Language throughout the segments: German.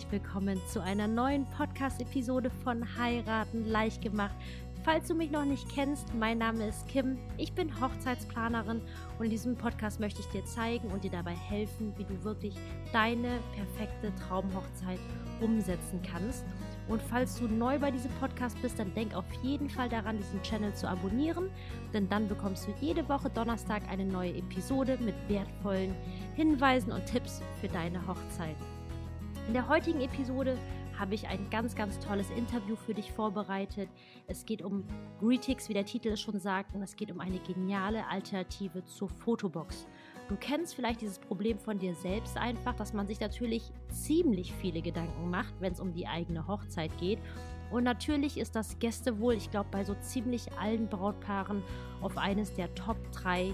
herzlich willkommen zu einer neuen Podcast-Episode von Heiraten leicht gemacht. Falls du mich noch nicht kennst, mein Name ist Kim, ich bin Hochzeitsplanerin und in diesem Podcast möchte ich dir zeigen und dir dabei helfen, wie du wirklich deine perfekte Traumhochzeit umsetzen kannst. Und falls du neu bei diesem Podcast bist, dann denk auf jeden Fall daran, diesen Channel zu abonnieren, denn dann bekommst du jede Woche Donnerstag eine neue Episode mit wertvollen Hinweisen und Tipps für deine Hochzeit. In der heutigen Episode habe ich ein ganz, ganz tolles Interview für dich vorbereitet. Es geht um Greetix, wie der Titel es schon sagt, und es geht um eine geniale Alternative zur Fotobox. Du kennst vielleicht dieses Problem von dir selbst einfach, dass man sich natürlich ziemlich viele Gedanken macht, wenn es um die eigene Hochzeit geht. Und natürlich ist das Gästewohl, ich glaube, bei so ziemlich allen Brautpaaren auf eines der Top 3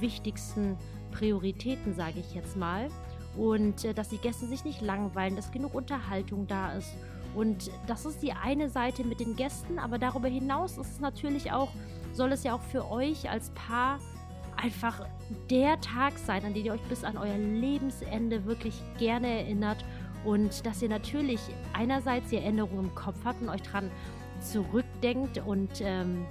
wichtigsten Prioritäten, sage ich jetzt mal. Und äh, dass die Gäste sich nicht langweilen, dass genug Unterhaltung da ist. Und das ist die eine Seite mit den Gästen, aber darüber hinaus ist es natürlich auch, soll es ja auch für euch als Paar einfach der Tag sein, an den ihr euch bis an euer Lebensende wirklich gerne erinnert und dass ihr natürlich einerseits die Erinnerung im Kopf habt und euch dran zurückdenkt und ähm,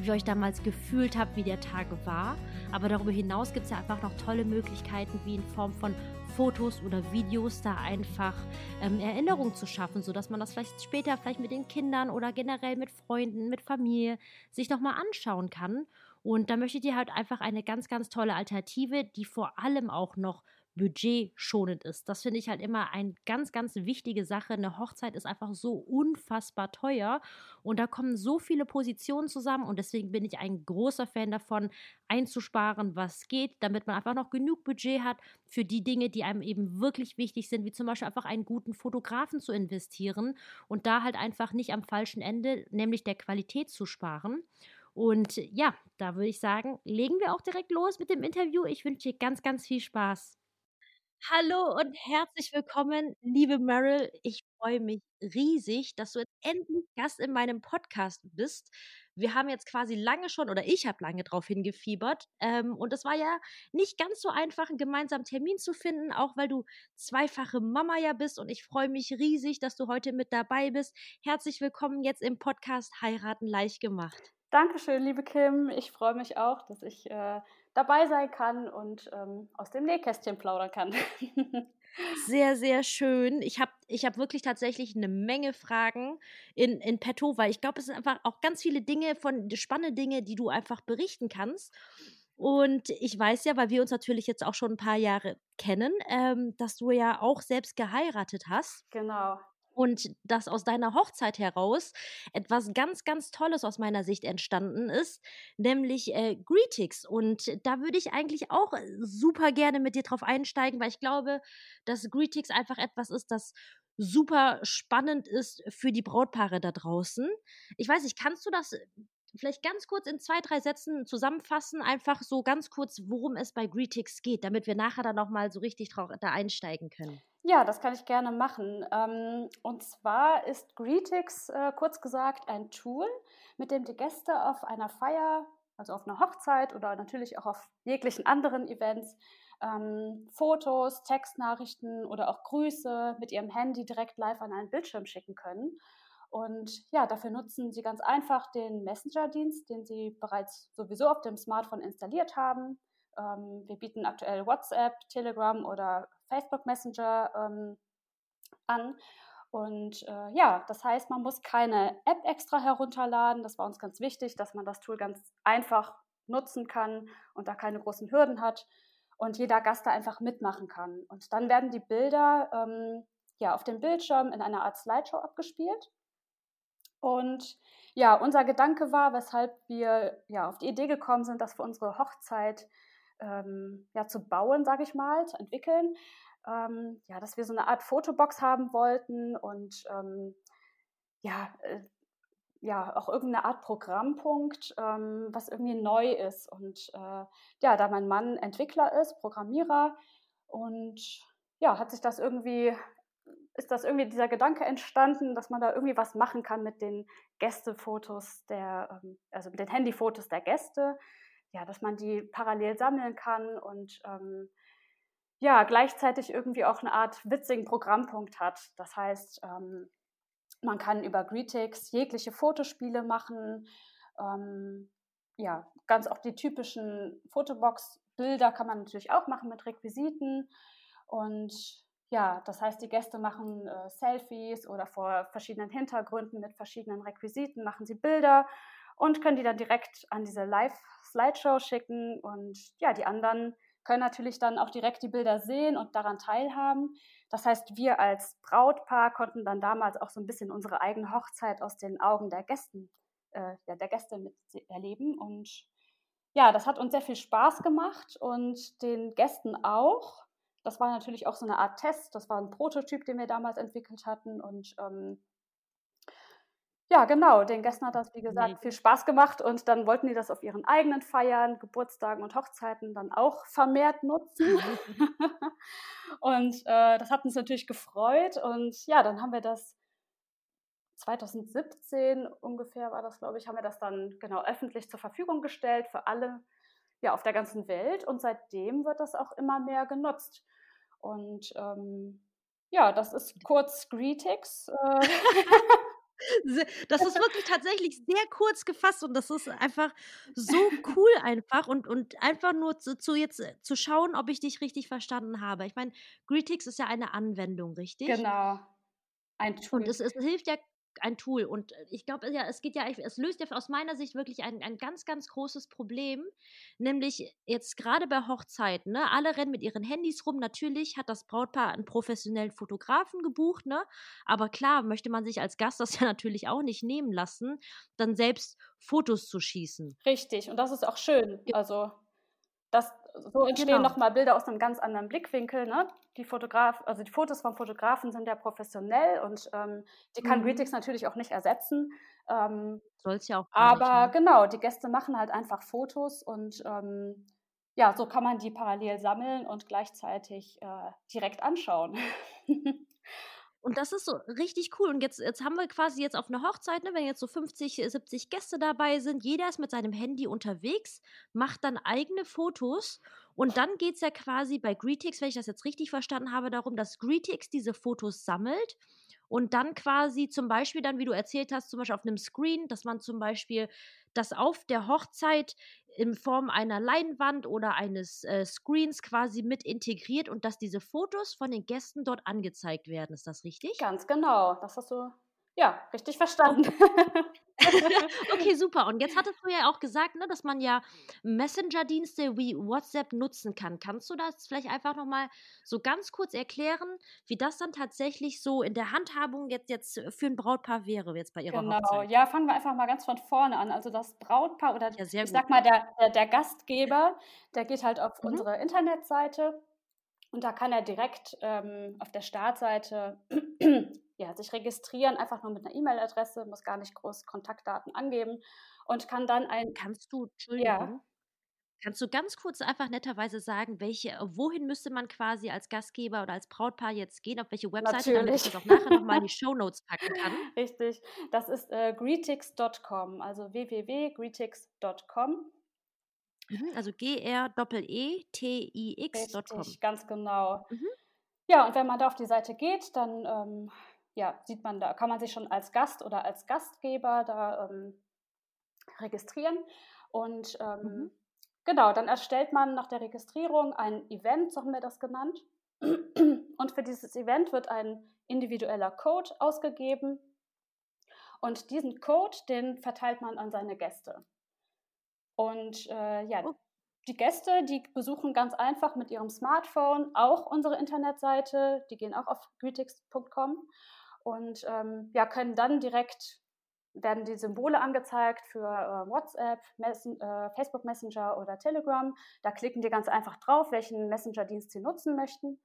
wie ihr euch damals gefühlt habt, wie der Tag war. Aber darüber hinaus gibt es ja einfach noch tolle Möglichkeiten, wie in Form von Fotos oder Videos da einfach ähm, Erinnerungen zu schaffen, sodass man das vielleicht später vielleicht mit den Kindern oder generell mit Freunden, mit Familie sich nochmal anschauen kann. Und da möchte ich dir halt einfach eine ganz, ganz tolle Alternative, die vor allem auch noch budgetschonend ist. Das finde ich halt immer eine ganz, ganz wichtige Sache. Eine Hochzeit ist einfach so unfassbar teuer und da kommen so viele Positionen zusammen und deswegen bin ich ein großer Fan davon, einzusparen, was geht, damit man einfach noch genug Budget hat für die Dinge, die einem eben wirklich wichtig sind, wie zum Beispiel einfach einen guten Fotografen zu investieren und da halt einfach nicht am falschen Ende, nämlich der Qualität zu sparen. Und ja, da würde ich sagen, legen wir auch direkt los mit dem Interview. Ich wünsche dir ganz, ganz viel Spaß. Hallo und herzlich willkommen, liebe Meryl. Ich freue mich riesig, dass du jetzt endlich Gast in meinem Podcast bist. Wir haben jetzt quasi lange schon, oder ich habe lange drauf hingefiebert. Ähm, und es war ja nicht ganz so einfach, einen gemeinsamen Termin zu finden, auch weil du zweifache Mama ja bist. Und ich freue mich riesig, dass du heute mit dabei bist. Herzlich willkommen jetzt im Podcast Heiraten leicht gemacht. Dankeschön, liebe Kim. Ich freue mich auch, dass ich äh, dabei sein kann und ähm, aus dem Nähkästchen plaudern kann. sehr, sehr schön. Ich habe ich hab wirklich tatsächlich eine Menge Fragen in, in petto, weil ich glaube, es sind einfach auch ganz viele Dinge von spannende Dinge, die du einfach berichten kannst. Und ich weiß ja, weil wir uns natürlich jetzt auch schon ein paar Jahre kennen, ähm, dass du ja auch selbst geheiratet hast. Genau und dass aus deiner Hochzeit heraus etwas ganz, ganz Tolles aus meiner Sicht entstanden ist, nämlich äh, Greetix. Und da würde ich eigentlich auch äh, super gerne mit dir drauf einsteigen, weil ich glaube, dass Greetix einfach etwas ist, das super spannend ist für die Brautpaare da draußen. Ich weiß nicht, kannst du das vielleicht ganz kurz in zwei, drei Sätzen zusammenfassen, einfach so ganz kurz, worum es bei Greetix geht, damit wir nachher dann nochmal so richtig da einsteigen können. Ja, das kann ich gerne machen. Ähm, und zwar ist Greetix äh, kurz gesagt ein Tool, mit dem die Gäste auf einer Feier, also auf einer Hochzeit oder natürlich auch auf jeglichen anderen Events, ähm, Fotos, Textnachrichten oder auch Grüße mit ihrem Handy direkt live an einen Bildschirm schicken können. Und ja, dafür nutzen Sie ganz einfach den Messenger-Dienst, den Sie bereits sowieso auf dem Smartphone installiert haben. Ähm, wir bieten aktuell WhatsApp, Telegram oder Facebook Messenger ähm, an. Und äh, ja, das heißt, man muss keine App extra herunterladen. Das war uns ganz wichtig, dass man das Tool ganz einfach nutzen kann und da keine großen Hürden hat und jeder Gast da einfach mitmachen kann. Und dann werden die Bilder ähm, ja auf dem Bildschirm in einer Art Slideshow abgespielt. Und ja, unser Gedanke war, weshalb wir ja auf die Idee gekommen sind, dass für unsere Hochzeit ähm, ja, zu bauen, sage ich mal, zu entwickeln, ähm, ja, dass wir so eine Art Fotobox haben wollten und ähm, ja, äh, ja, auch irgendeine Art Programmpunkt, ähm, was irgendwie neu ist. Und äh, ja, da mein Mann Entwickler ist, Programmierer und ja, hat sich das irgendwie ist das irgendwie dieser Gedanke entstanden, dass man da irgendwie was machen kann mit den Gästefotos der, ähm, also mit den Handyfotos der Gäste, ja, dass man die parallel sammeln kann und ähm, ja gleichzeitig irgendwie auch eine Art witzigen Programmpunkt hat. Das heißt, ähm, man kann über Greetix jegliche Fotospiele machen. Ähm, ja, ganz auch die typischen Fotobox-Bilder kann man natürlich auch machen mit Requisiten. Und ja, das heißt, die Gäste machen äh, Selfies oder vor verschiedenen Hintergründen mit verschiedenen Requisiten machen sie Bilder und können die dann direkt an diese Live-Slideshow schicken. Und ja, die anderen können natürlich dann auch direkt die Bilder sehen und daran teilhaben. Das heißt, wir als Brautpaar konnten dann damals auch so ein bisschen unsere eigene Hochzeit aus den Augen der Gästen, äh, ja, der Gäste mit erleben. Und ja, das hat uns sehr viel Spaß gemacht und den Gästen auch. Das war natürlich auch so eine Art Test. Das war ein Prototyp, den wir damals entwickelt hatten. Und ähm, ja, genau, den Gästen hat das, wie gesagt, viel Spaß gemacht. Und dann wollten die das auf ihren eigenen Feiern, Geburtstagen und Hochzeiten dann auch vermehrt nutzen. und äh, das hat uns natürlich gefreut. Und ja, dann haben wir das 2017 ungefähr war das, glaube ich, haben wir das dann genau öffentlich zur Verfügung gestellt für alle ja, auf der ganzen Welt. Und seitdem wird das auch immer mehr genutzt. Und ähm, ja, das ist kurz Greetix. Äh. Das ist wirklich tatsächlich sehr kurz gefasst und das ist einfach so cool einfach und, und einfach nur zu, zu jetzt äh, zu schauen, ob ich dich richtig verstanden habe. Ich meine, Greetix ist ja eine Anwendung, richtig? Genau. Ein Tool. Und es, es hilft ja ein Tool. Und äh, ich glaube, ja, es geht ja, es löst ja aus meiner Sicht wirklich ein, ein ganz, ganz großes Problem. Nämlich jetzt gerade bei Hochzeiten, ne? Alle rennen mit ihren Handys rum. Natürlich hat das Brautpaar einen professionellen Fotografen gebucht, ne? Aber klar, möchte man sich als Gast das ja natürlich auch nicht nehmen lassen, dann selbst Fotos zu schießen. Richtig, und das ist auch schön. Also das, so entstehen genau. nochmal Bilder aus einem ganz anderen Blickwinkel. Ne? Die Fotograf, also die Fotos vom Fotografen sind ja professionell und ähm, die kann mhm. Greetix natürlich auch nicht ersetzen. Ähm, Soll es ja auch. Aber nicht, ne? genau, die Gäste machen halt einfach Fotos und ähm, ja, so kann man die parallel sammeln und gleichzeitig äh, direkt anschauen. Und das ist so richtig cool. Und jetzt, jetzt haben wir quasi jetzt auf einer Hochzeit, ne, wenn jetzt so 50, 70 Gäste dabei sind, jeder ist mit seinem Handy unterwegs, macht dann eigene Fotos. Und dann geht es ja quasi bei Greetix, wenn ich das jetzt richtig verstanden habe, darum, dass Greetix diese Fotos sammelt und dann quasi zum Beispiel dann, wie du erzählt hast, zum Beispiel auf einem Screen, dass man zum Beispiel das auf der Hochzeit in Form einer Leinwand oder eines äh, Screens quasi mit integriert und dass diese Fotos von den Gästen dort angezeigt werden. Ist das richtig? Ganz genau. Das hast du ja richtig verstanden. okay, super. Und jetzt hattest du ja auch gesagt, ne, dass man ja Messenger-Dienste wie WhatsApp nutzen kann. Kannst du das vielleicht einfach nochmal so ganz kurz erklären, wie das dann tatsächlich so in der Handhabung jetzt, jetzt für ein Brautpaar wäre, jetzt bei ihrer genau. Hochzeit? Genau, ja, fangen wir einfach mal ganz von vorne an. Also das Brautpaar oder ja, ich gut. sag mal, der, der, der, Gastgeber, der geht halt auf mhm. unsere Internetseite und da kann er direkt ähm, auf der Startseite ja, sich registrieren, einfach nur mit einer E-Mail-Adresse, muss gar nicht groß Kontaktdaten angeben und kann dann ein. Kannst du, Entschuldigung, ja. kannst du ganz kurz einfach netterweise sagen, welche, wohin müsste man quasi als Gastgeber oder als Brautpaar jetzt gehen, auf welche Webseite, Natürlich. damit ich das auch nachher nochmal in die Show Notes packen kann? Richtig, das ist äh, greetix.com, also www.greetix.com. Mhm, also G-R-E-T-I-X.com. Richtig, ganz genau. Mhm. Ja, und wenn man da auf die Seite geht, dann ähm, ja, sieht man da, kann man sich schon als Gast oder als Gastgeber da ähm, registrieren. Und ähm, mhm. genau, dann erstellt man nach der Registrierung ein Event, so haben wir das genannt. Und für dieses Event wird ein individueller Code ausgegeben. Und diesen Code, den verteilt man an seine Gäste. Und äh, ja, oh. die Gäste, die besuchen ganz einfach mit ihrem Smartphone auch unsere Internetseite. Die gehen auch auf greetix.com und ähm, ja, können dann direkt, werden die Symbole angezeigt für äh, WhatsApp, Messen, äh, Facebook Messenger oder Telegram. Da klicken die ganz einfach drauf, welchen Messenger-Dienst sie nutzen möchten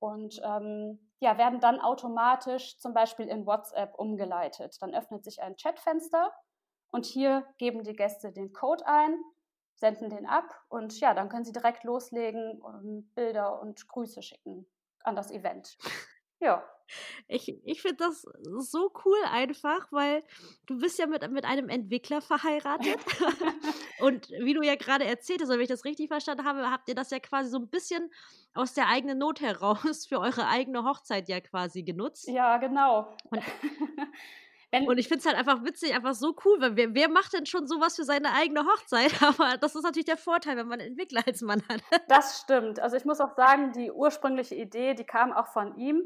und ähm, ja, werden dann automatisch zum Beispiel in WhatsApp umgeleitet. Dann öffnet sich ein Chatfenster und hier geben die Gäste den Code ein, senden den ab und ja, dann können sie direkt loslegen und Bilder und Grüße schicken an das Event. Ja. Ich, ich finde das so cool einfach, weil du bist ja mit, mit einem Entwickler verheiratet. und wie du ja gerade erzählt hast, wenn ich das richtig verstanden habe, habt ihr das ja quasi so ein bisschen aus der eigenen Not heraus für eure eigene Hochzeit ja quasi genutzt. Ja, genau. Und, und ich finde es halt einfach witzig, einfach so cool, weil wer, wer macht denn schon sowas für seine eigene Hochzeit? Aber das ist natürlich der Vorteil, wenn man einen Entwickler als Mann hat. Das stimmt. Also ich muss auch sagen, die ursprüngliche Idee, die kam auch von ihm.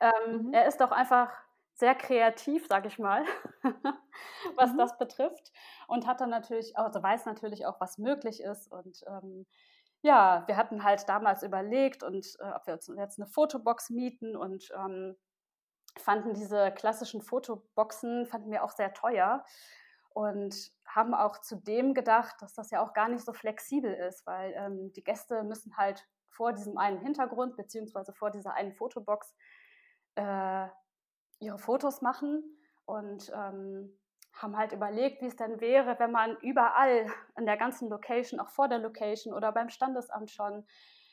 Ähm, mhm. Er ist auch einfach sehr kreativ, sag ich mal, was mhm. das betrifft. Und hat dann natürlich, also weiß natürlich auch, was möglich ist. Und ähm, ja, wir hatten halt damals überlegt, und äh, ob wir uns jetzt eine Fotobox mieten und ähm, fanden diese klassischen Fotoboxen, fanden wir auch sehr teuer und haben auch zudem gedacht, dass das ja auch gar nicht so flexibel ist, weil ähm, die Gäste müssen halt vor diesem einen Hintergrund beziehungsweise vor dieser einen Fotobox äh, ihre Fotos machen und ähm, haben halt überlegt, wie es denn wäre, wenn man überall in der ganzen Location, auch vor der Location oder beim Standesamt schon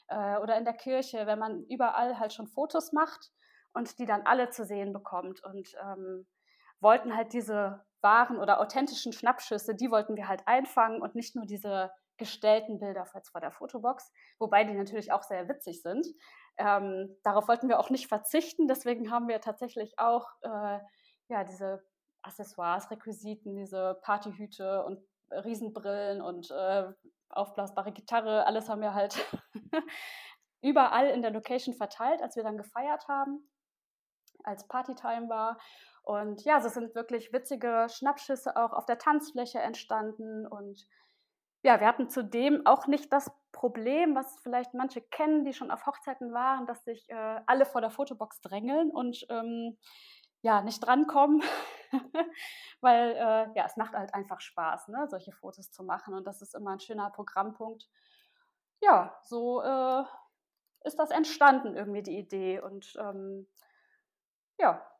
äh, oder in der Kirche, wenn man überall halt schon Fotos macht und die dann alle zu sehen bekommt und ähm, wollten halt diese wahren oder authentischen Schnappschüsse, die wollten wir halt einfangen und nicht nur diese gestellten Bilder vor der Fotobox, wobei die natürlich auch sehr witzig sind. Ähm, darauf wollten wir auch nicht verzichten, deswegen haben wir tatsächlich auch äh, ja, diese Accessoires, Requisiten, diese Partyhüte und Riesenbrillen und äh, aufblasbare Gitarre, alles haben wir halt überall in der Location verteilt, als wir dann gefeiert haben, als Partytime war. Und ja, so sind wirklich witzige Schnappschüsse auch auf der Tanzfläche entstanden und ja, wir hatten zudem auch nicht das Problem, was vielleicht manche kennen, die schon auf Hochzeiten waren, dass sich äh, alle vor der Fotobox drängeln und ähm, ja, nicht drankommen, weil äh, ja, es macht halt einfach Spaß, ne, solche Fotos zu machen und das ist immer ein schöner Programmpunkt. Ja, so äh, ist das entstanden, irgendwie die Idee und ähm, ja,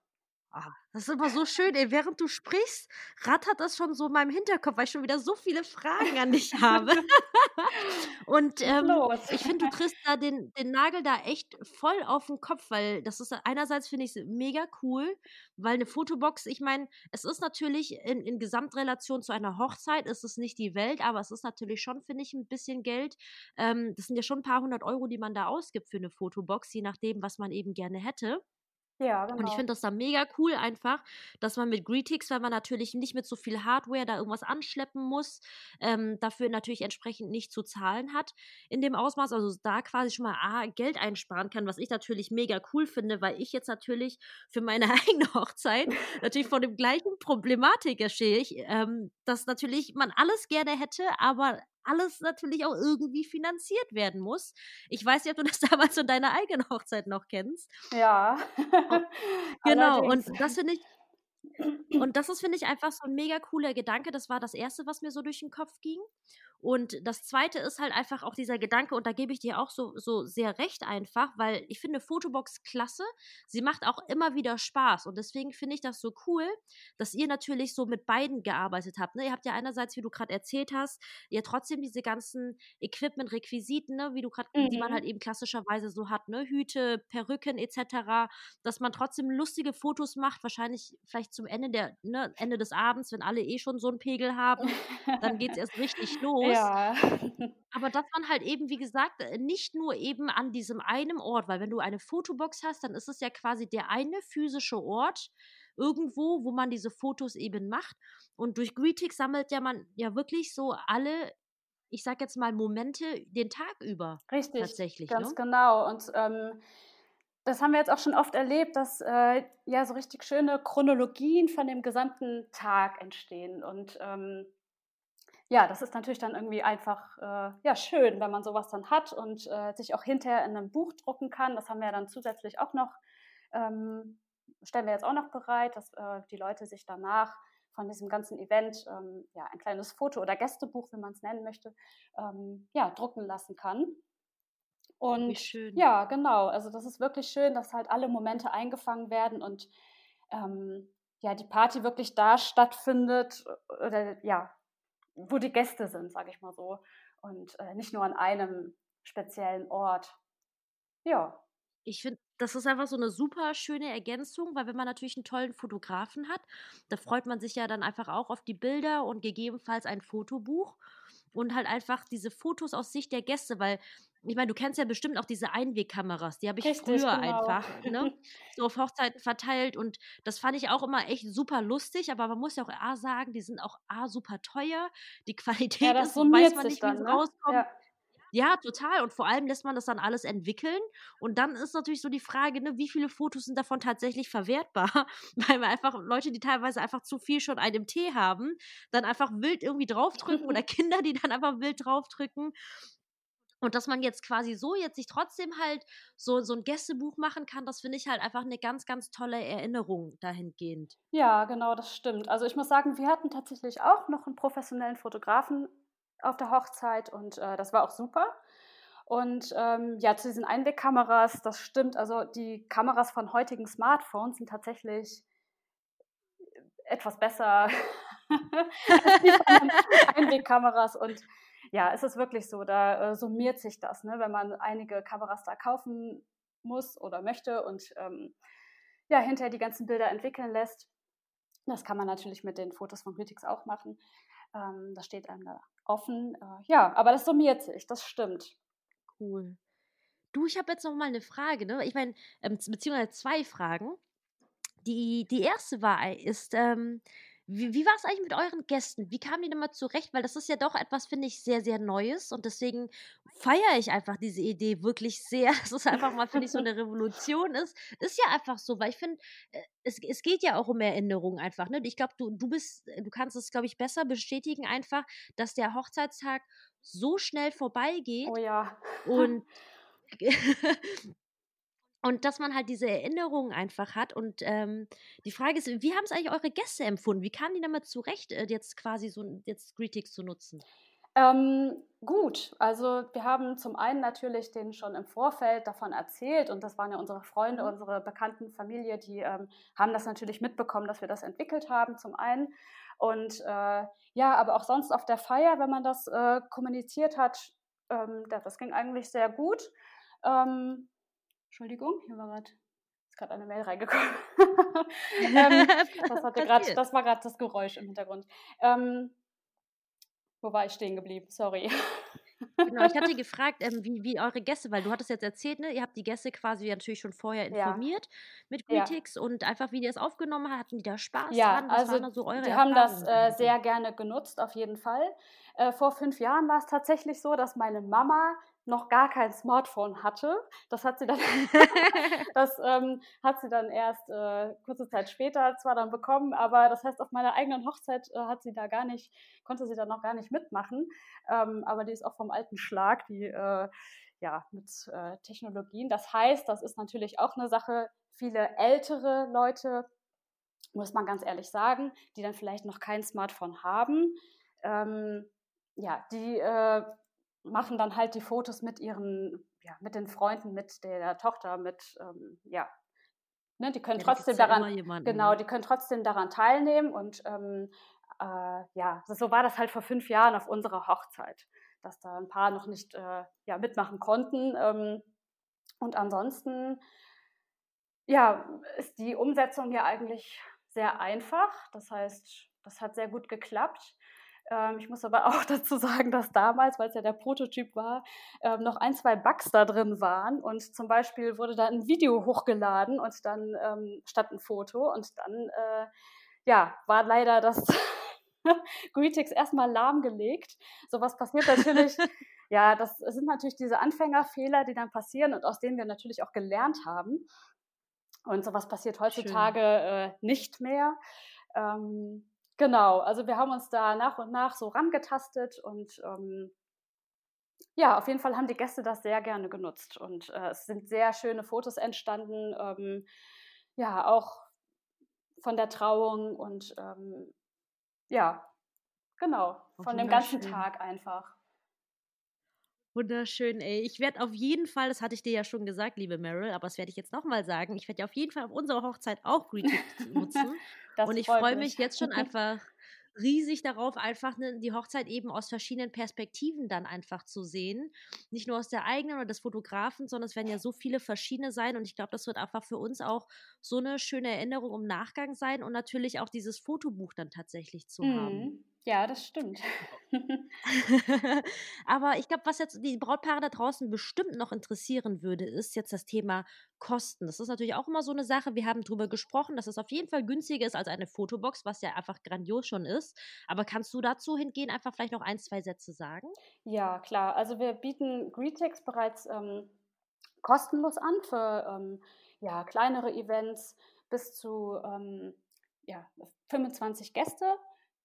Ah, das ist immer so schön, ey. Während du sprichst, rattert das schon so in meinem Hinterkopf, weil ich schon wieder so viele Fragen an dich habe. Und ähm, ich finde, du triffst da den, den Nagel da echt voll auf den Kopf, weil das ist einerseits finde ich es mega cool, weil eine Fotobox, ich meine, es ist natürlich in, in Gesamtrelation zu einer Hochzeit, ist es nicht die Welt, aber es ist natürlich schon, finde ich, ein bisschen Geld. Ähm, das sind ja schon ein paar hundert Euro, die man da ausgibt für eine Fotobox, je nachdem, was man eben gerne hätte. Ja, genau. Und ich genau. finde das da mega cool einfach, dass man mit Greetix, weil man natürlich nicht mit so viel Hardware da irgendwas anschleppen muss, ähm, dafür natürlich entsprechend nicht zu zahlen hat in dem Ausmaß, also da quasi schon mal A, Geld einsparen kann, was ich natürlich mega cool finde, weil ich jetzt natürlich für meine eigene Hochzeit natürlich vor dem gleichen Problematik stehe ich, ähm, dass natürlich man alles gerne hätte, aber alles natürlich auch irgendwie finanziert werden muss. Ich weiß nicht, ob du das damals von deiner eigenen Hochzeit noch kennst. Ja. genau, und das finde ich, und das ist, finde ich, einfach so ein mega cooler Gedanke. Das war das Erste, was mir so durch den Kopf ging. Und das Zweite ist halt einfach auch dieser Gedanke, und da gebe ich dir auch so, so sehr recht einfach, weil ich finde Fotobox klasse. Sie macht auch immer wieder Spaß. Und deswegen finde ich das so cool, dass ihr natürlich so mit beiden gearbeitet habt. Ne? Ihr habt ja einerseits, wie du gerade erzählt hast, ja trotzdem diese ganzen Equipment-Requisiten, ne? wie du gerade, mhm. die man halt mhm. eben klassischerweise so hat, ne? Hüte, Perücken etc., dass man trotzdem lustige Fotos macht, wahrscheinlich vielleicht zum Ende der, ne, Ende des Abends, wenn alle eh schon so einen Pegel haben, dann geht es erst richtig los. Ja. Aber dass man halt eben, wie gesagt, äh, nicht nur eben an diesem einen Ort, weil wenn du eine Fotobox hast, dann ist es ja quasi der eine physische Ort irgendwo, wo man diese Fotos eben macht. Und durch Greetix sammelt ja man ja wirklich so alle, ich sag jetzt mal, Momente den Tag über. Richtig. Tatsächlich. Ganz ne? genau. Und ähm, das haben wir jetzt auch schon oft erlebt, dass äh, ja so richtig schöne Chronologien von dem gesamten Tag entstehen. Und ähm, ja, das ist natürlich dann irgendwie einfach äh, ja, schön, wenn man sowas dann hat und äh, sich auch hinterher in einem Buch drucken kann. Das haben wir dann zusätzlich auch noch, ähm, stellen wir jetzt auch noch bereit, dass äh, die Leute sich danach von diesem ganzen Event ähm, ja, ein kleines Foto- oder Gästebuch, wie man es nennen möchte, ähm, ja, drucken lassen kann. Und ja, genau. Also das ist wirklich schön, dass halt alle Momente eingefangen werden und ähm, ja, die Party wirklich da stattfindet oder ja, wo die Gäste sind, sage ich mal so. Und äh, nicht nur an einem speziellen Ort. Ja. Ich finde, das ist einfach so eine super schöne Ergänzung, weil wenn man natürlich einen tollen Fotografen hat, da freut man sich ja dann einfach auch auf die Bilder und gegebenenfalls ein Fotobuch und halt einfach diese Fotos aus Sicht der Gäste, weil ich meine, du kennst ja bestimmt auch diese Einwegkameras, die habe ich Richtig, früher genau. einfach, ne, so auf Hochzeiten verteilt und das fand ich auch immer echt super lustig, aber man muss ja auch A sagen, die sind auch A super teuer, die Ja, Qualität das ist weiß summiert man nicht, wie es ne? rauskommt. Ja. Ja, total. Und vor allem lässt man das dann alles entwickeln. Und dann ist natürlich so die Frage, ne, wie viele Fotos sind davon tatsächlich verwertbar? Weil wir einfach Leute, die teilweise einfach zu viel schon einem Tee haben, dann einfach wild irgendwie draufdrücken oder Kinder, die dann einfach wild draufdrücken. Und dass man jetzt quasi so jetzt sich trotzdem halt so, so ein Gästebuch machen kann, das finde ich halt einfach eine ganz, ganz tolle Erinnerung dahingehend. Ja, genau, das stimmt. Also ich muss sagen, wir hatten tatsächlich auch noch einen professionellen Fotografen auf der Hochzeit und äh, das war auch super. Und ähm, ja, zu diesen Einwegkameras, das stimmt. Also die Kameras von heutigen Smartphones sind tatsächlich etwas besser als die von Einwegkameras. Und ja, es ist wirklich so, da äh, summiert sich das, ne, wenn man einige Kameras da kaufen muss oder möchte und ähm, ja, hinterher die ganzen Bilder entwickeln lässt. Das kann man natürlich mit den Fotos von Critics auch machen. Ähm, das steht einem da offen. Äh, ja, aber das summiert sich, das stimmt. Cool. Du, ich habe jetzt noch mal eine Frage, ne? Ich meine, ähm, beziehungsweise zwei Fragen. Die, die erste war, ist, ähm, wie, wie war es eigentlich mit euren Gästen? Wie kamen die denn mal zurecht? Weil das ist ja doch etwas, finde ich, sehr, sehr Neues und deswegen feiere ich einfach diese Idee wirklich sehr, dass es einfach mal, finde ich, so eine Revolution ist. Ist ja einfach so, weil ich finde, äh, es, es geht ja auch um Erinnerungen einfach. Ne? Ich glaube, du, du bist, du kannst es, glaube ich, besser bestätigen, einfach, dass der Hochzeitstag so schnell vorbeigeht Oh ja. und und dass man halt diese Erinnerungen einfach hat. Und ähm, die Frage ist, wie haben es eigentlich eure Gäste empfunden? Wie kamen die damit zurecht, äh, jetzt quasi so jetzt Greetings zu nutzen? Ähm, gut, also wir haben zum einen natürlich denen schon im Vorfeld davon erzählt und das waren ja unsere Freunde, Mhm. unsere bekannten Familie, die ähm, haben das natürlich mitbekommen, dass wir das entwickelt haben, zum einen. Und äh, ja, aber auch sonst auf der Feier, wenn man das äh, kommuniziert hat, ähm, das, das ging eigentlich sehr gut. Ähm, Entschuldigung, hier war gerade ist gerade eine Mail reingekommen. ähm, das, hatte grad, das war gerade das Geräusch im Hintergrund. Ähm, wo war ich stehen geblieben? Sorry. Genau, ich hatte gefragt, ähm, wie, wie eure Gäste, weil du hattest jetzt erzählt, ne, ihr habt die Gäste quasi natürlich schon vorher Ja. informiert mit Ja. Greetings und einfach, wie die es aufgenommen haben, hatten die da Spaß Ja, dran? Was also waren da so eure die haben das äh, sehr gerne genutzt, auf jeden Fall. Äh, vor fünf Jahren war es tatsächlich so, dass meine Mama noch gar kein Smartphone hatte. Das hat sie dann, das ähm, hat sie dann erst äh, kurze Zeit später zwar dann bekommen, aber das heißt, auf meiner eigenen Hochzeit äh, hat sie da gar nicht, konnte sie da noch gar nicht mitmachen. Ähm, aber die ist auch vom alten Schlag, die äh, ja mit äh, Technologien. Das heißt, das ist natürlich auch eine Sache. Viele ältere Leute muss man ganz ehrlich sagen, die dann vielleicht noch kein Smartphone haben, ähm, ja, die äh, machen dann halt die Fotos mit ihren, ja, mit den Freunden, mit der Tochter, mit, ähm, ja, ne, die können Ja, trotzdem daran, jemanden, genau, ne? die können trotzdem daran teilnehmen und ähm, äh, ja, so so war das halt vor fünf Jahren auf unserer Hochzeit, dass da ein paar noch nicht äh, ja, mitmachen konnten. Ähm, und ansonsten, ja, ist die Umsetzung ja eigentlich sehr einfach. Das heißt, das hat sehr gut geklappt. Ähm, ich muss aber auch dazu sagen, dass damals, weil es ja der Prototyp war, ähm, noch ein, zwei Bugs da drin waren. Und zum Beispiel wurde da ein Video hochgeladen und dann ähm, statt ein Foto. Und dann, äh, ja, war leider das Greetings erstmal lahmgelegt. Sowas passiert natürlich. ja, das sind natürlich diese Anfängerfehler, die dann passieren und aus denen wir natürlich auch gelernt haben. Und sowas passiert heutzutage äh, nicht mehr. Ähm, genau, also wir haben uns da nach und nach so rangetastet und ähm, ja, auf jeden Fall haben die Gäste das sehr gerne genutzt und äh, es sind sehr schöne Fotos entstanden. Ähm, ja, auch von der Trauung und ähm, ja, genau, von dem ganzen. Tag einfach. Wunderschön, ey. Ich werde auf jeden Fall, das hatte ich dir ja schon gesagt, liebe Meryl, aber das werde ich jetzt nochmal sagen, ich werde ja auf jeden Fall auf unserer Hochzeit auch Greetings nutzen. Das Und ich freue mich. mich jetzt schon einfach riesig darauf, einfach ne, die Hochzeit eben aus verschiedenen Perspektiven dann einfach zu sehen. Nicht nur aus der eigenen oder des Fotografen, sondern es werden ja so viele verschiedene sein. Und ich glaube, das wird einfach für uns auch so eine schöne Erinnerung im Nachgang sein und natürlich auch dieses Fotobuch dann tatsächlich zu mhm. haben. Ja, das stimmt. Aber ich glaube, was jetzt die Brautpaare da draußen bestimmt noch interessieren würde, ist jetzt das Thema Kosten. Das ist natürlich auch immer so eine Sache. Wir haben darüber gesprochen, dass es auf jeden Fall günstiger ist als eine Fotobox, was ja einfach grandios schon ist. Aber kannst du dazu hingehen einfach vielleicht noch ein, zwei Sätze sagen? Ja, klar. Also wir bieten Greetex bereits ähm, kostenlos an für ähm, ja, kleinere Events bis zu ähm, ja, 25 Gäste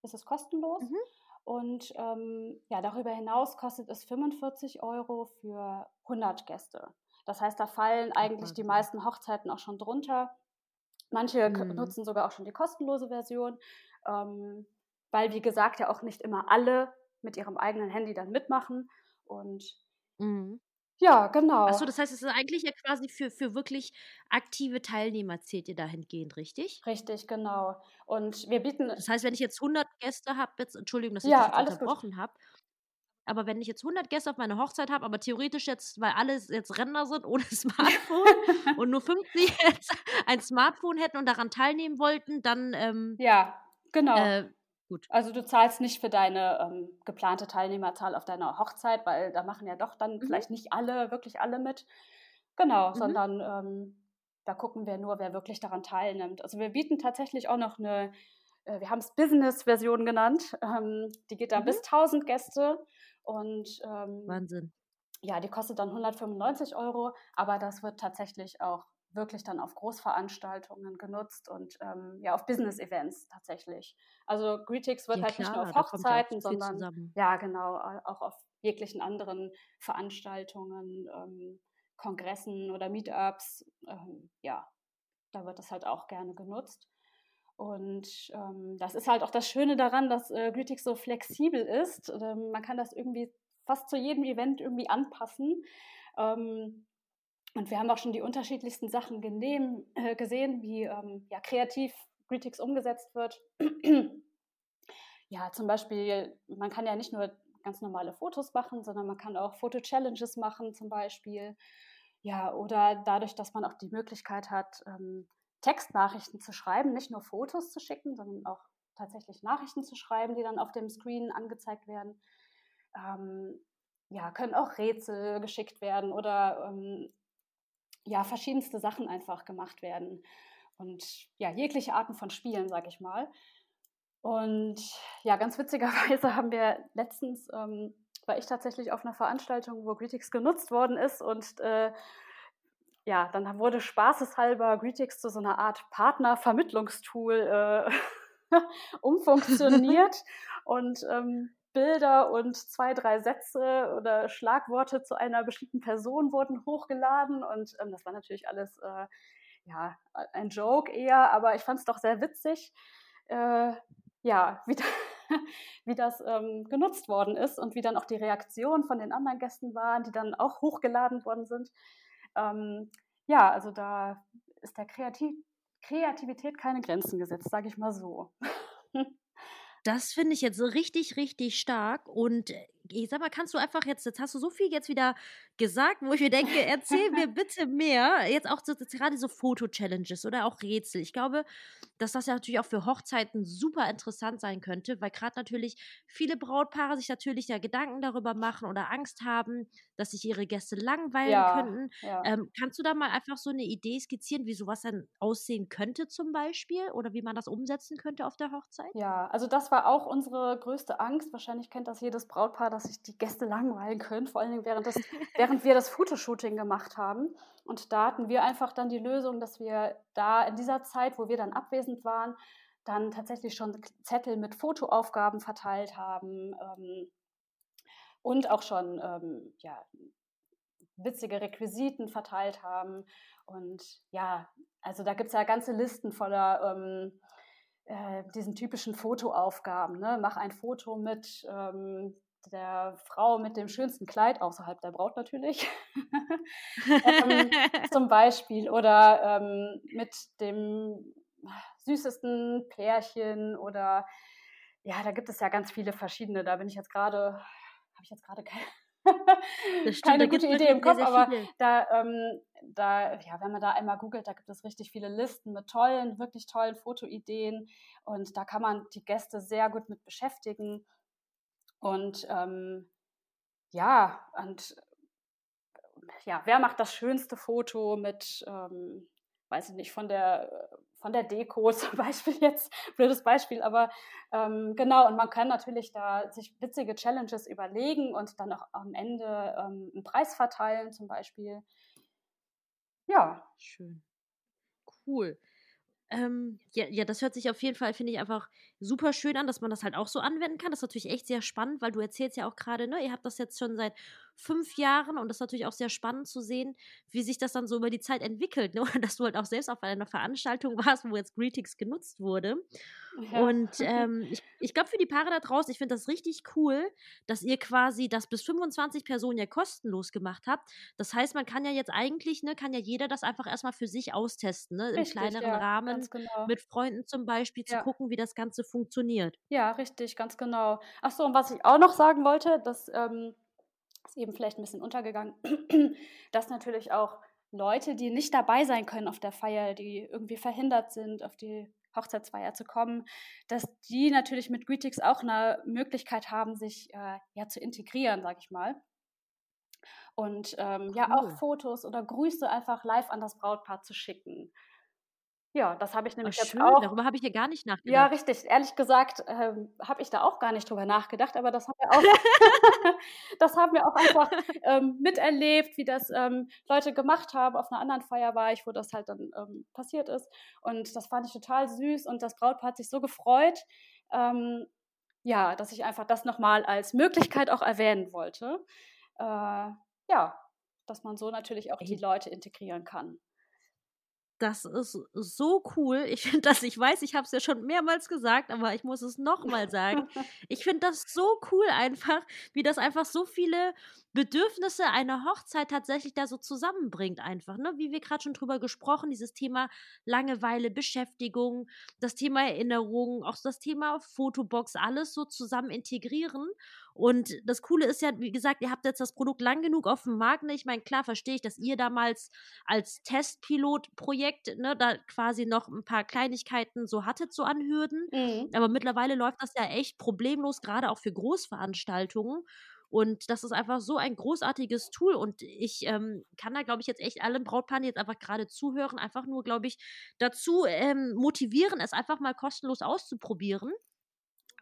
ist es kostenlos. Mhm. Und ähm, ja, darüber hinaus kostet es 45 Euro für 100 Gäste. Das heißt, da fallen eigentlich die meisten Hochzeiten auch schon drunter. Manche mhm. nutzen sogar auch schon die kostenlose Version, ähm, weil, wie gesagt, ja auch nicht immer alle mit ihrem eigenen Handy dann mitmachen. Und mhm. Ja, genau. Achso, das heißt, es ist eigentlich ja quasi für, für wirklich aktive Teilnehmer zählt ihr dahingehend, richtig? Richtig, genau. Und wir bieten. Das heißt, wenn ich jetzt 100 Gäste habe, jetzt, Entschuldigung, dass ich ja, das unterbrochen habe, aber wenn ich jetzt 100 Gäste auf meiner Hochzeit habe, aber theoretisch jetzt, weil alle jetzt Rentner sind ohne Smartphone und nur 50 jetzt ein Smartphone hätten und daran teilnehmen wollten, dann. Ähm, ja, genau. Äh, Gut. Also du zahlst nicht für deine ähm, geplante Teilnehmerzahl auf deiner Hochzeit, weil da machen ja doch dann mhm. vielleicht nicht alle, wirklich alle mit. Genau, mhm. sondern ähm, da gucken wir nur, wer wirklich daran teilnimmt. Also wir bieten tatsächlich auch noch eine, äh, wir haben es Business-Version genannt, ähm, die geht dann mhm. bis 1000 Gäste und ähm, Wahnsinn. Ja, die kostet dann 195 Euro, aber das wird tatsächlich auch wirklich dann auf Großveranstaltungen genutzt und ähm, ja auf Business-Events tatsächlich. Also Greetix wird ja, halt klar, nicht nur auf Hochzeiten, ja sondern zusammen. ja genau auch auf jeglichen anderen Veranstaltungen, ähm, Kongressen oder Meetups. Ähm, ja, da wird das halt auch gerne genutzt. Und ähm, das ist halt auch das Schöne daran, dass äh, Greetix so flexibel ist. Ähm, man kann das irgendwie fast zu jedem Event irgendwie anpassen. Ähm, und wir haben auch schon die unterschiedlichsten Sachen genehm, äh, gesehen, wie ähm, ja, kreativ Greetix umgesetzt wird. ja, zum Beispiel, man kann ja nicht nur ganz normale Fotos machen, sondern man kann auch Foto-Challenges machen zum Beispiel. Ja, oder dadurch, dass man auch die Möglichkeit hat, ähm, Textnachrichten zu schreiben, nicht nur Fotos zu schicken, sondern auch tatsächlich Nachrichten zu schreiben, die dann auf dem Screen angezeigt werden. Ähm, ja, können auch Rätsel geschickt werden oder ähm, ja, verschiedenste Sachen einfach gemacht werden. Und ja, jegliche Arten von Spielen, sag ich mal. Und ja, ganz witzigerweise haben wir letztens, ähm, war ich tatsächlich auf einer Veranstaltung, wo Greetix genutzt worden ist und äh, ja, dann wurde spaßeshalber Greetix zu so einer Art Partnervermittlungstool äh, umfunktioniert und ähm, Bilder und zwei, drei Sätze oder Schlagworte zu einer bestimmten Person wurden hochgeladen und ähm, das war natürlich alles äh, ja, ein Joke eher, aber ich fand es doch sehr witzig, äh, ja, wie, da, wie das ähm, genutzt worden ist und wie dann auch die Reaktionen von den anderen Gästen waren, die dann auch hochgeladen worden sind. Ähm, ja, also da ist der Kreativ Kreativität keine Grenzen gesetzt, sage ich mal so. Das finde ich jetzt richtig, richtig stark. Und äh, ich sag mal, kannst du einfach jetzt, jetzt hast du so viel jetzt wieder gesagt, wo ich mir denke, erzähl mir bitte mehr. Jetzt auch so, gerade so Foto-Challenges oder auch Rätsel. Ich glaube, dass das ja natürlich auch für Hochzeiten super interessant sein könnte, weil gerade natürlich viele Brautpaare sich natürlich ja Gedanken darüber machen oder Angst haben, dass sich ihre Gäste langweilen ja, könnten. Ja. Ähm, kannst du da mal einfach so eine Idee skizzieren, wie sowas dann aussehen könnte zum Beispiel oder wie man das umsetzen könnte auf der Hochzeit? Ja, also das war auch unsere größte Angst. Wahrscheinlich kennt das jedes Brautpaar, dass sich die Gäste langweilen können, vor allen Dingen während, des, während wir das Fotoshooting gemacht haben. Und da hatten wir einfach dann die Lösung, dass wir da in dieser Zeit, wo wir dann abwesend waren, dann tatsächlich schon Zettel mit Fotoaufgaben verteilt haben ähm, und auch schon ähm, ja, witzige Requisiten verteilt haben. Und ja, also da gibt es ja ganze Listen voller ähm, äh, diesen typischen Fotoaufgaben. Ne? Mach ein Foto mit ähm, der Frau mit dem schönsten Kleid, außerhalb der Braut natürlich, ähm, zum Beispiel, oder ähm, mit dem süßesten Pärchen oder ja, da gibt es ja ganz viele verschiedene. Da bin ich jetzt gerade, habe ich jetzt gerade keine, stimmt, keine gute Idee im Kopf, aber da, ähm, da, ja, wenn man da einmal googelt, da gibt es richtig viele Listen mit tollen, wirklich tollen Fotoideen und da kann man die Gäste sehr gut mit beschäftigen. Und ähm, ja, und ja, wer macht das schönste Foto mit, ähm, weiß ich nicht, von der, von der Deko zum Beispiel jetzt, blödes Beispiel, aber ähm, genau, und man kann natürlich da sich witzige Challenges überlegen und dann auch am Ende ähm, einen Preis verteilen zum Beispiel. Ja. Schön. Cool. Ähm, ja, ja, das hört sich auf jeden Fall, finde ich, einfach super schön an, dass man das halt auch so anwenden kann. Das ist natürlich echt sehr spannend, weil du erzählst ja auch gerade, ne, ihr habt das jetzt schon seit fünf Jahren und das ist natürlich auch sehr spannend zu sehen, wie sich das dann so über die Zeit entwickelt, ne? dass du halt auch selbst auf einer Veranstaltung warst, wo jetzt Greetings genutzt wurde. Ja. Und ähm, ich, ich glaube, für die Paare da draußen, ich finde das richtig cool, dass ihr quasi das bis 25 Personen ja kostenlos gemacht habt. Das heißt, man kann ja jetzt eigentlich, ne, kann ja jeder das einfach erstmal für sich austesten, ne, richtig, im kleineren ja, Rahmen, genau. mit Freunden zum Beispiel, zu ja. gucken, wie das Ganze funktioniert. Ja, richtig, ganz genau. Achso, und was ich auch noch sagen wollte, dass ähm, ist eben vielleicht ein bisschen untergegangen, dass natürlich auch Leute, die nicht dabei sein können auf der Feier, die irgendwie verhindert sind, auf die Hochzeitsfeier zu kommen, dass die natürlich mit Greetings auch eine Möglichkeit haben, sich äh, ja zu integrieren, sag ich mal. Und ähm, cool. ja auch Fotos oder Grüße einfach live an das Brautpaar zu schicken. Ja, das habe ich nämlich Ach, jetzt auch. Darüber habe ich hier gar nicht nachgedacht. Ja, richtig. Ehrlich gesagt ähm, habe ich da auch gar nicht drüber nachgedacht, aber das haben wir auch, das haben wir auch einfach ähm, miterlebt, wie das ähm, Leute gemacht haben. Auf einer anderen Feier war ich, wo das halt dann ähm, passiert ist. Und das fand ich total süß und das Brautpaar hat sich so gefreut. Ähm, ja, dass ich einfach das nochmal als Möglichkeit auch erwähnen wollte. Äh, ja, dass man so natürlich auch die Leute integrieren kann. Das ist so cool. Ich finde das, ich weiß, ich habe es ja schon mehrmals gesagt, aber ich muss es nochmal sagen. Ich finde das so cool einfach, wie das einfach so viele Bedürfnisse einer Hochzeit tatsächlich da so zusammenbringt einfach, ne? Wie wir gerade schon drüber gesprochen, dieses Thema Langeweile, Beschäftigung, das Thema Erinnerung, auch das Thema Fotobox, alles so zusammen integrieren und das Coole ist ja, wie gesagt, ihr habt jetzt das Produkt lang genug auf dem Markt. Ne? Ich meine, klar verstehe ich, dass ihr damals als Testpilotprojekt ne, da quasi noch ein paar Kleinigkeiten so hattet, so an Hürden. Mhm. Aber mittlerweile läuft das ja echt problemlos, gerade auch für Großveranstaltungen. Und das ist einfach so ein großartiges Tool. Und ich ähm, kann da, glaube ich, jetzt echt allen Brautpaaren jetzt einfach gerade zuhören, einfach nur, glaube ich, dazu ähm, motivieren, es einfach mal kostenlos auszuprobieren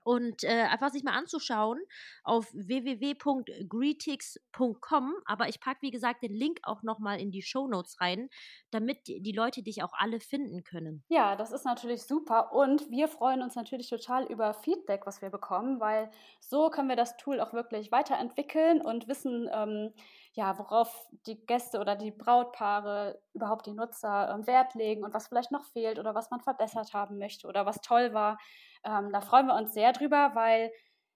und äh, einfach sich mal anzuschauen auf www.greetix.com. Aber ich packe, wie gesagt, den Link auch nochmal in die Show Notes rein, damit die Leute dich auch alle finden können. Ja, das ist natürlich super. Und wir freuen uns natürlich total über Feedback, was wir bekommen, weil so können wir das Tool auch wirklich weiterentwickeln und wissen, ähm, ja, worauf die Gäste oder die Brautpaare, überhaupt die Nutzer ähm, Wert legen und was vielleicht noch fehlt oder was man verbessert haben möchte oder was toll war. Ähm, da freuen wir uns sehr drüber, weil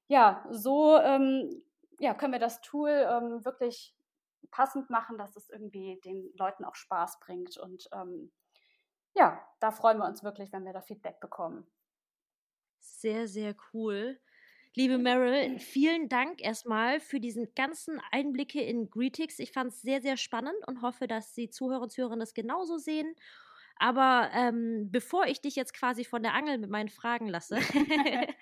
ja, so ähm, ja, können wir das Tool ähm, wirklich passend machen, dass es irgendwie den Leuten auch Spaß bringt. Und ähm, ja, da freuen wir uns wirklich, wenn wir da Feedback bekommen. Sehr, sehr cool. Liebe Meryl, vielen Dank erstmal für diesen ganzen Einblicke in Greetings. Ich fand es sehr, sehr spannend und hoffe, dass die Zuhörer und Zuhörerinnen das genauso sehen aber ähm, bevor ich dich jetzt quasi von der Angel mit meinen Fragen lasse,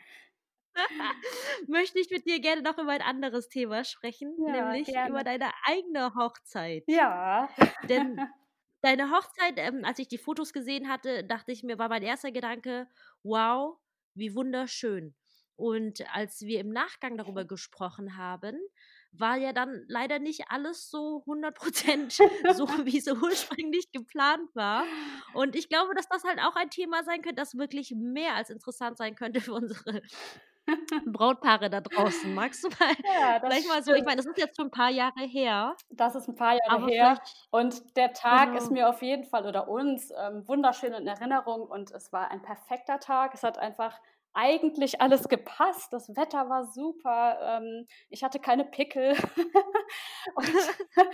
möchte ich mit dir gerne noch über ein anderes Thema sprechen, ja, nämlich gerne. über deine eigene Hochzeit. Ja. Denn deine Hochzeit, ähm, als ich die Fotos gesehen hatte, dachte ich mir, war mein erster Gedanke, wow, wie wunderschön. Und als wir im Nachgang darüber gesprochen haben, war ja dann leider nicht alles so 100% so, wie es ursprünglich geplant war. Und ich glaube, dass das halt auch ein Thema sein könnte, das wirklich mehr als interessant sein könnte für unsere Brautpaare da draußen. Magst du mal ja, vielleicht mal so, ich meine, das ist jetzt schon ein paar Jahre her. Das ist ein paar Jahre her. Und der Tag genau. ist mir auf jeden Fall oder uns ähm, wunderschön in Erinnerung und es war ein perfekter Tag. Es hat einfach eigentlich alles gepasst. Das Wetter war super. Ähm, ich hatte keine Pickel.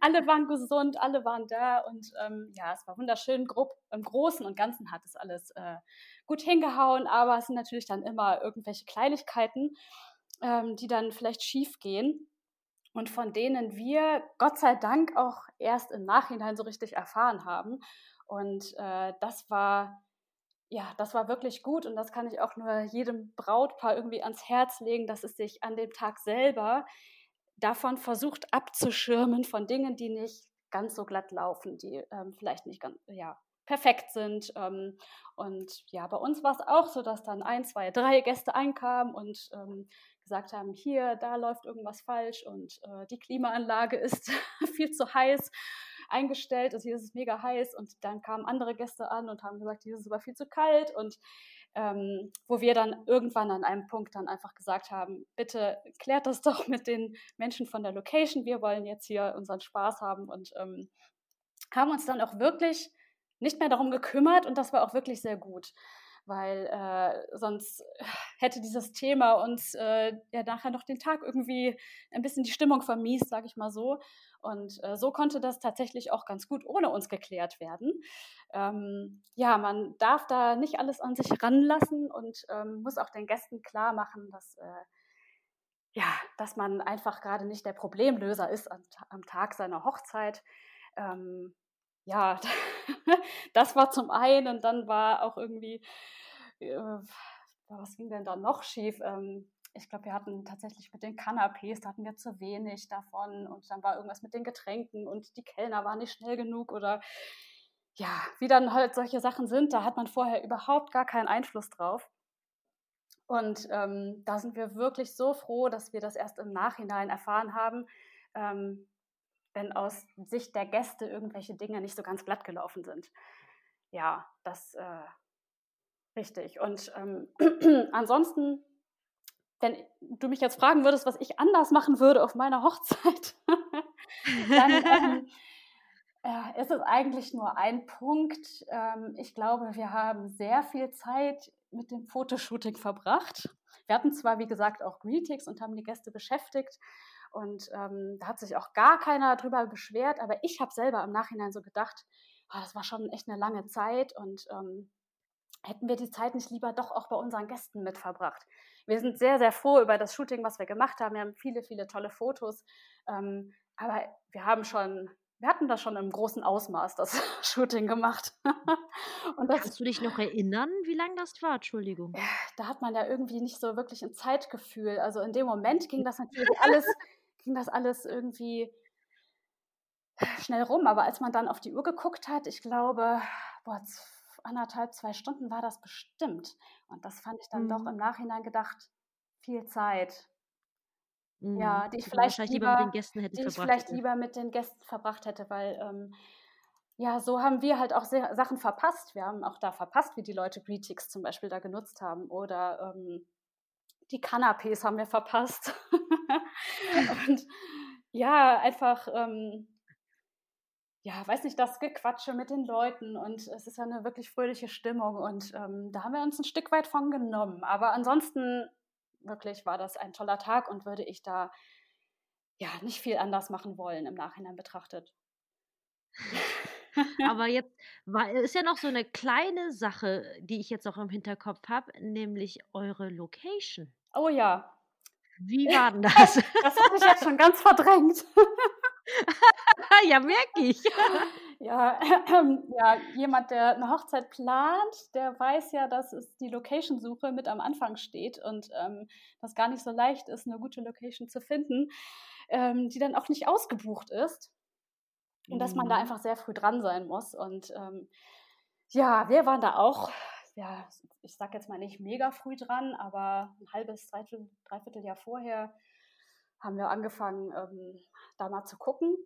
alle waren gesund, alle waren da. Und ähm, ja, es war wunderschön. Grob, Im Großen und Ganzen hat es alles äh, gut hingehauen. Aber es sind natürlich dann immer irgendwelche Kleinigkeiten, ähm, die dann vielleicht schief gehen und von denen wir Gott sei Dank auch erst im Nachhinein so richtig erfahren haben. Und äh, das war ja, das war wirklich gut und das kann ich auch nur jedem Brautpaar irgendwie ans Herz legen, dass es sich an dem Tag selber davon versucht abzuschirmen von Dingen, die nicht ganz so glatt laufen, die ähm, vielleicht nicht ganz, ja, perfekt sind. Ähm, und ja, bei uns war es auch so, dass dann ein, zwei, drei Gäste einkamen und ähm, gesagt haben, hier, da läuft irgendwas falsch und äh, die Klimaanlage ist viel zu heiß eingestellt, also hier ist es mega heiß und dann kamen andere Gäste an und haben gesagt, hier ist es aber viel zu kalt und ähm, wo wir dann irgendwann an einem Punkt dann einfach gesagt haben, bitte klärt das doch mit den Menschen von der Location, wir wollen jetzt hier unseren Spaß haben und ähm, haben uns dann auch wirklich nicht mehr darum gekümmert und das war auch wirklich sehr gut weil äh, sonst hätte dieses Thema uns äh, ja nachher noch den Tag irgendwie ein bisschen die Stimmung vermiest, sage ich mal so. Und äh, so konnte das tatsächlich auch ganz gut ohne uns geklärt werden. Ähm, ja, man darf da nicht alles an sich ranlassen und ähm, muss auch den Gästen klar machen, dass äh, ja, dass man einfach gerade nicht der Problemlöser ist am, am Tag seiner Hochzeit. Ähm, ja, das war zum einen und dann war auch irgendwie, äh, was ging denn da noch schief? Ähm, ich glaube, wir hatten tatsächlich mit den Canapés, da hatten wir zu wenig davon und dann war irgendwas mit den Getränken und die Kellner waren nicht schnell genug oder ja, wie dann halt solche Sachen sind, da hat man vorher überhaupt gar keinen Einfluss drauf. Und ähm, da sind wir wirklich so froh, dass wir das erst im Nachhinein erfahren haben, ähm, wenn aus Sicht der Gäste irgendwelche Dinge nicht so ganz glatt gelaufen sind. Ja, das äh, richtig. Und ähm, ansonsten, wenn du mich jetzt fragen würdest, was ich anders machen würde auf meiner Hochzeit, dann ähm, äh, ist es eigentlich nur ein Punkt. Ähm, ich glaube, wir haben sehr viel Zeit mit dem Fotoshooting verbracht. Wir hatten zwar, wie gesagt, auch Greetings und haben die Gäste beschäftigt, und ähm, da hat sich auch gar keiner drüber beschwert, aber ich habe selber im Nachhinein so gedacht, oh, das war schon echt eine lange Zeit und ähm, hätten wir die Zeit nicht lieber doch auch bei unseren Gästen mit verbracht. Wir sind sehr, sehr froh über das Shooting, was wir gemacht haben. Wir haben viele, viele tolle Fotos, ähm, aber wir haben schon wir hatten das schon im großen Ausmaß, das Shooting gemacht. und das, Kannst du dich noch erinnern, wie lange das war? Entschuldigung. Da hat man ja irgendwie nicht so wirklich ein Zeitgefühl. Also in dem Moment ging das natürlich alles ging das alles irgendwie schnell rum. Aber als man dann auf die Uhr geguckt hat, ich glaube, boah, anderthalb, zwei Stunden war das bestimmt. Und das fand ich dann mhm. doch im Nachhinein gedacht, viel Zeit. Mhm. Ja, die ich vielleicht, lieber, lieber, mit den Gästen hätte die ich vielleicht hätte. lieber mit den Gästen verbracht hätte, weil ähm, ja, so haben wir halt auch Sachen verpasst. Wir haben auch da verpasst, wie die Leute Greetings zum Beispiel da genutzt haben oder ähm, die Canapés haben wir verpasst. und ja, einfach, ähm, ja, weiß nicht, das Gequatsche mit den Leuten und es ist ja eine wirklich fröhliche Stimmung und ähm, da haben wir uns ein Stück weit von genommen. Aber ansonsten wirklich war das ein toller Tag und würde ich da ja nicht viel anders machen wollen im Nachhinein betrachtet. Aber jetzt war, ist ja noch so eine kleine Sache, die ich jetzt auch im Hinterkopf habe, nämlich eure Location. Oh ja. Wie war denn das? das habe ich jetzt schon ganz verdrängt. ja, merke ich. Ja, äh, ja, jemand, der eine Hochzeit plant, der weiß ja, dass es die Location-Suche mit am Anfang steht und ähm, das gar nicht so leicht ist, eine gute Location zu finden, ähm, die dann auch nicht ausgebucht ist. Und dass man da mhm. einfach sehr früh dran sein muss. Und ähm, ja, wir waren da auch, ja, ich sag jetzt mal nicht mega früh dran, aber ein halbes, dreiviertel, dreiviertel Jahr vorher haben wir angefangen, ähm, da mal zu gucken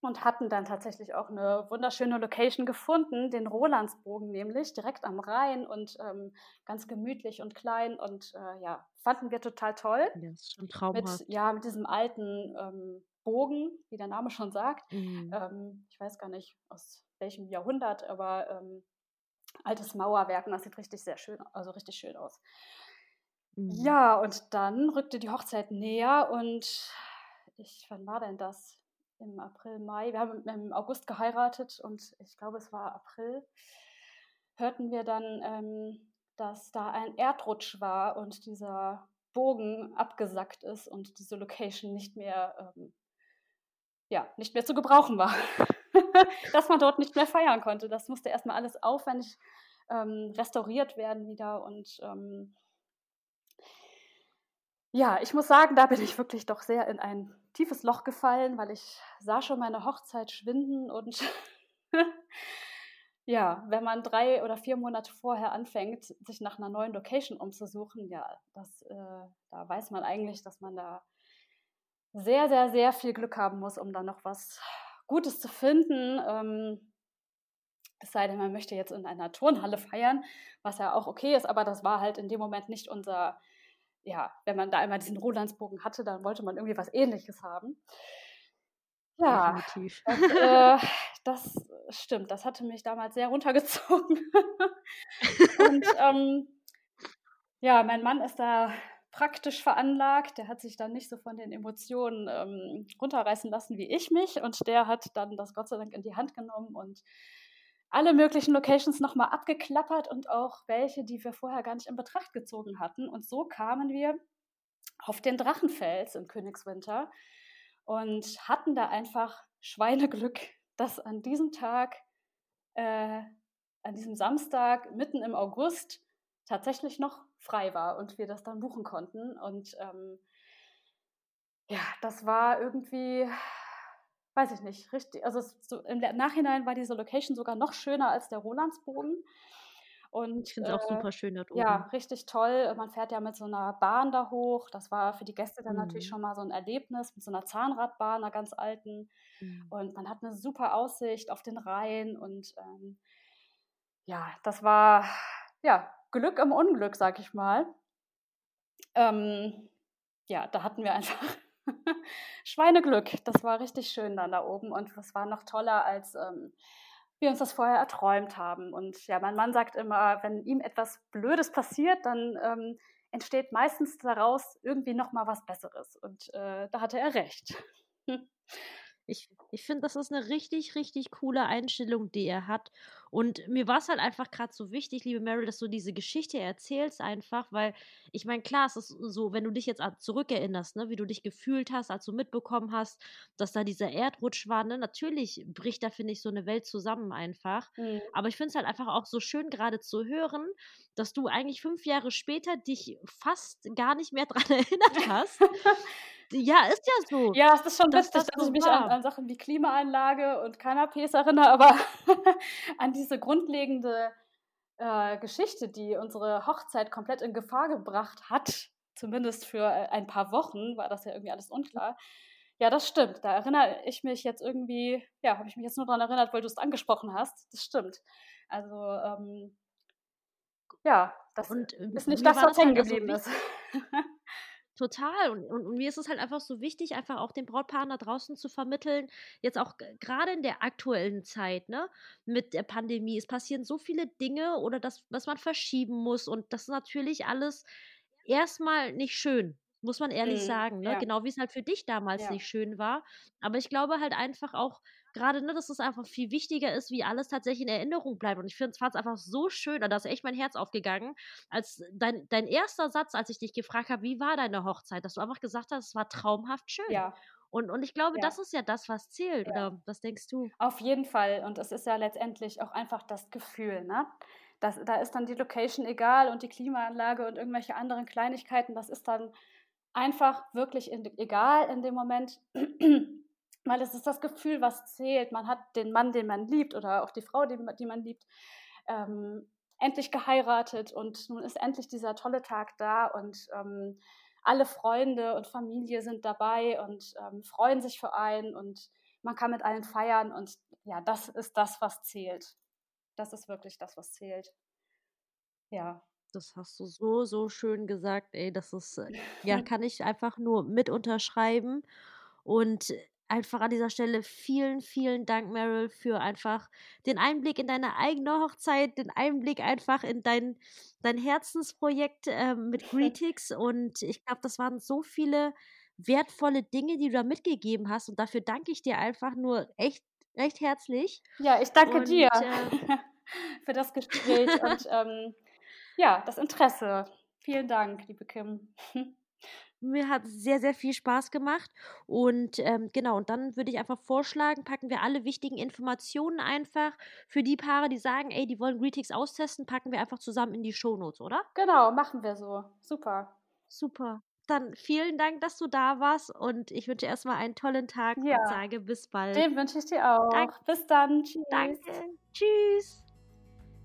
und hatten dann tatsächlich auch eine wunderschöne Location gefunden, den Rolandsbogen nämlich, direkt am Rhein und ähm, ganz gemütlich und klein und äh, ja, fanden wir total toll. Ja, ist schon traumhaft. Mit, ja, mit diesem alten ähm, Bogen, wie der Name schon sagt. Mhm. Ähm, ich weiß gar nicht aus welchem Jahrhundert, aber ähm, altes Mauerwerk und das sieht richtig sehr schön, also richtig schön aus. Mhm. Ja, und dann rückte die Hochzeit näher und ich, wann war denn das? Im April, Mai. Wir haben im August geheiratet und ich glaube, es war April. Hörten wir dann, ähm, dass da ein Erdrutsch war und dieser Bogen abgesackt ist und diese Location nicht mehr, ähm, ja, nicht mehr zu gebrauchen war. dass man dort nicht mehr feiern konnte. Das musste erstmal alles aufwendig ähm, restauriert werden wieder und ähm, ja, ich muss sagen, da bin ich wirklich doch sehr in ein tiefes Loch gefallen, weil ich sah schon meine Hochzeit schwinden und ja, wenn man drei oder vier Monate vorher anfängt, sich nach einer neuen Location umzusuchen, ja, das, äh, da weiß man eigentlich, dass man da sehr, sehr, sehr viel Glück haben muss, um dann noch was Gutes zu finden. Ähm, es sei denn, man möchte jetzt in einer Turnhalle feiern, was ja auch okay ist, aber das war halt in dem Moment nicht unser ja, wenn man da einmal diesen Rolandsbogen hatte, dann wollte man irgendwie was ähnliches haben. Ja, Definitiv. Das, äh, das stimmt. Das hatte mich damals sehr runtergezogen. Und ähm, ja, mein Mann ist da praktisch veranlagt. Der hat sich dann nicht so von den Emotionen ähm, runterreißen lassen wie ich mich. Und der hat dann das Gott sei Dank in die Hand genommen und alle möglichen Locations nochmal abgeklappert und auch welche, die wir vorher gar nicht in Betracht gezogen hatten. Und so kamen wir auf den Drachenfels im Königswinter und hatten da einfach Schweineglück, dass an diesem Tag, äh, an diesem Samstag mitten im August tatsächlich noch frei war und wir das dann buchen konnten. Und ähm, ja, das war irgendwie weiß ich nicht, richtig. Also so, im Nachhinein war diese Location sogar noch schöner als der Rolandsbogen. Und, ich finde es äh, auch super schön dort oben. Ja, richtig toll. Man fährt ja mit so einer Bahn da hoch. Das war für die Gäste dann mhm. natürlich schon mal so ein Erlebnis mit so einer Zahnradbahn, einer ganz alten. Mhm. Und man hat eine super Aussicht auf den Rhein. Und ähm, ja, das war ja Glück im Unglück, sag ich mal. Ähm, ja, da hatten wir einfach Schweineglück. Das war richtig schön dann da oben und das war noch toller, als ähm, wir uns das vorher erträumt haben. Und ja, mein Mann sagt immer, wenn ihm etwas Blödes passiert, dann ähm, entsteht meistens daraus irgendwie noch mal was Besseres. Und äh, da hatte er recht. Ich, ich finde, das ist eine richtig, richtig coole Einstellung, die er hat. Und mir war es halt einfach gerade so wichtig, liebe Meryl, dass du diese Geschichte erzählst einfach, weil ich meine, klar, es ist so, wenn du dich jetzt zurückerinnerst, ne, wie du dich gefühlt hast, als du mitbekommen hast, dass da dieser Erdrutsch war, ne, natürlich bricht da, finde ich, so eine Welt zusammen einfach. Mhm. Aber ich finde es halt einfach auch so schön gerade zu hören, dass du eigentlich fünf Jahre später dich fast gar nicht mehr dran erinnert hast. Ja, ist ja so. Ja, es ist schon witzig, dass, dass ich mich an, an, Sachen wie Klimaanlage und Canapés erinnere, aber an diese grundlegende äh, Geschichte, die unsere Hochzeit komplett in Gefahr gebracht hat, zumindest für äh, ein paar Wochen, war das ja irgendwie alles unklar. Ja, das stimmt. Da erinnere ich mich jetzt irgendwie, ja, habe ich mich jetzt nur daran erinnert, weil du es angesprochen hast. Das stimmt. Also, ähm, ja, das und, äh, ist nicht das, was hängen halt geblieben ist. Total. Und, und, und, mir ist es halt einfach so wichtig, einfach auch den Brautpaaren da draußen zu vermitteln, jetzt auch gerade in der aktuellen Zeit, ne, mit der Pandemie. Es passieren so viele Dinge oder das, was man verschieben muss. Und das ist natürlich alles erstmal nicht schön, muss man ehrlich mhm, sagen. Ne? Ja. Genau wie es halt für dich damals ja. nicht schön war. Aber ich glaube halt einfach auch, gerade, ne, dass es einfach viel wichtiger ist, wie alles tatsächlich in Erinnerung bleibt. Und ich finde es einfach so schön, da ist echt mein Herz aufgegangen, als dein, dein erster Satz, als ich dich gefragt habe, wie war deine Hochzeit, dass du einfach gesagt hast, es war traumhaft schön. Ja. Und, und ich glaube, ja. das ist ja das, was zählt. Ja. Oder was denkst du? Auf jeden Fall. Und es ist ja letztendlich auch einfach das Gefühl, ne? Das, da ist dann die Location egal und die Klimaanlage und irgendwelche anderen Kleinigkeiten. Das ist dann einfach wirklich in, egal in dem Moment. Weil es ist das Gefühl, was zählt. Man hat den Mann, den man liebt oder auch die Frau, die, die man liebt, ähm, endlich geheiratet und nun ist endlich dieser tolle Tag da und ähm, alle Freunde und Familie sind dabei und ähm, freuen sich für einen und man kann mit allen feiern und ja, das ist das, was zählt. Das ist wirklich das, was zählt. Ja. Das hast du so, so schön gesagt, ey. Das ist, äh, ja, kann ich einfach nur mit unterschreiben. Und einfach an dieser Stelle vielen, vielen Dank, Meryl, für einfach den Einblick in deine eigene Hochzeit, den Einblick einfach in dein, dein Herzensprojekt äh, mit Greetix. Und ich glaube, das waren so viele wertvolle Dinge, die du da mitgegeben hast. Und dafür danke ich dir einfach nur echt, recht herzlich. Ja, ich danke und, dir äh, für das Gespräch und ähm, ja, das Interesse. Vielen Dank, liebe Kim. Mir hat sehr, sehr viel Spaß gemacht. Und ähm, genau, und dann würde ich einfach vorschlagen, packen wir alle wichtigen Informationen einfach für die Paare, die sagen, ey, die wollen Greetings austesten, packen wir einfach zusammen in die Shownotes, oder? Genau, machen wir so. Super. Super. Dann vielen Dank, dass du da warst und ich wünsche erstmal einen tollen Tag ja. und sage bis bald. Den wünsche ich dir auch. Dank bis dann. Tschüss. Danke. Tschüss.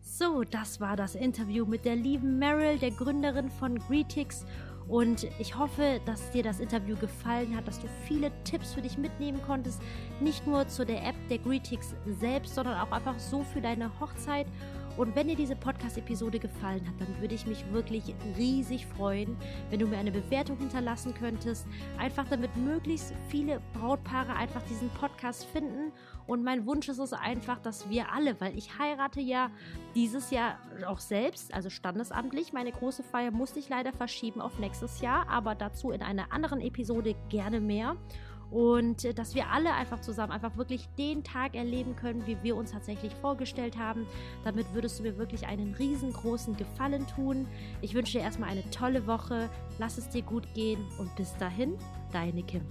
So, das war das Interview mit der lieben Meryl, der Gründerin von Greetix. Und ich hoffe, dass dir das Interview gefallen hat, dass du viele Tipps für dich mitnehmen konntest. Nicht nur zu der App der Greetix selbst, sondern auch einfach so für deine Hochzeit. Und wenn dir diese Podcast-Episode gefallen hat, dann würde ich mich wirklich riesig freuen, wenn du mir eine Bewertung hinterlassen könntest. Einfach damit möglichst viele Brautpaare einfach diesen Podcast finden. Und mein Wunsch ist es einfach, dass wir alle, weil ich heirate ja dieses Jahr auch selbst, also standesamtlich. Meine große Feier musste ich leider verschieben auf nächstes Jahr, aber dazu in einer anderen Episode gerne mehr und äh, dass wir alle einfach zusammen einfach wirklich den Tag erleben können, wie wir uns tatsächlich vorgestellt haben. Damit würdest du mir wirklich einen riesengroßen Gefallen tun. Ich wünsche dir erstmal eine tolle Woche, lass es dir gut gehen und bis dahin, deine Kim.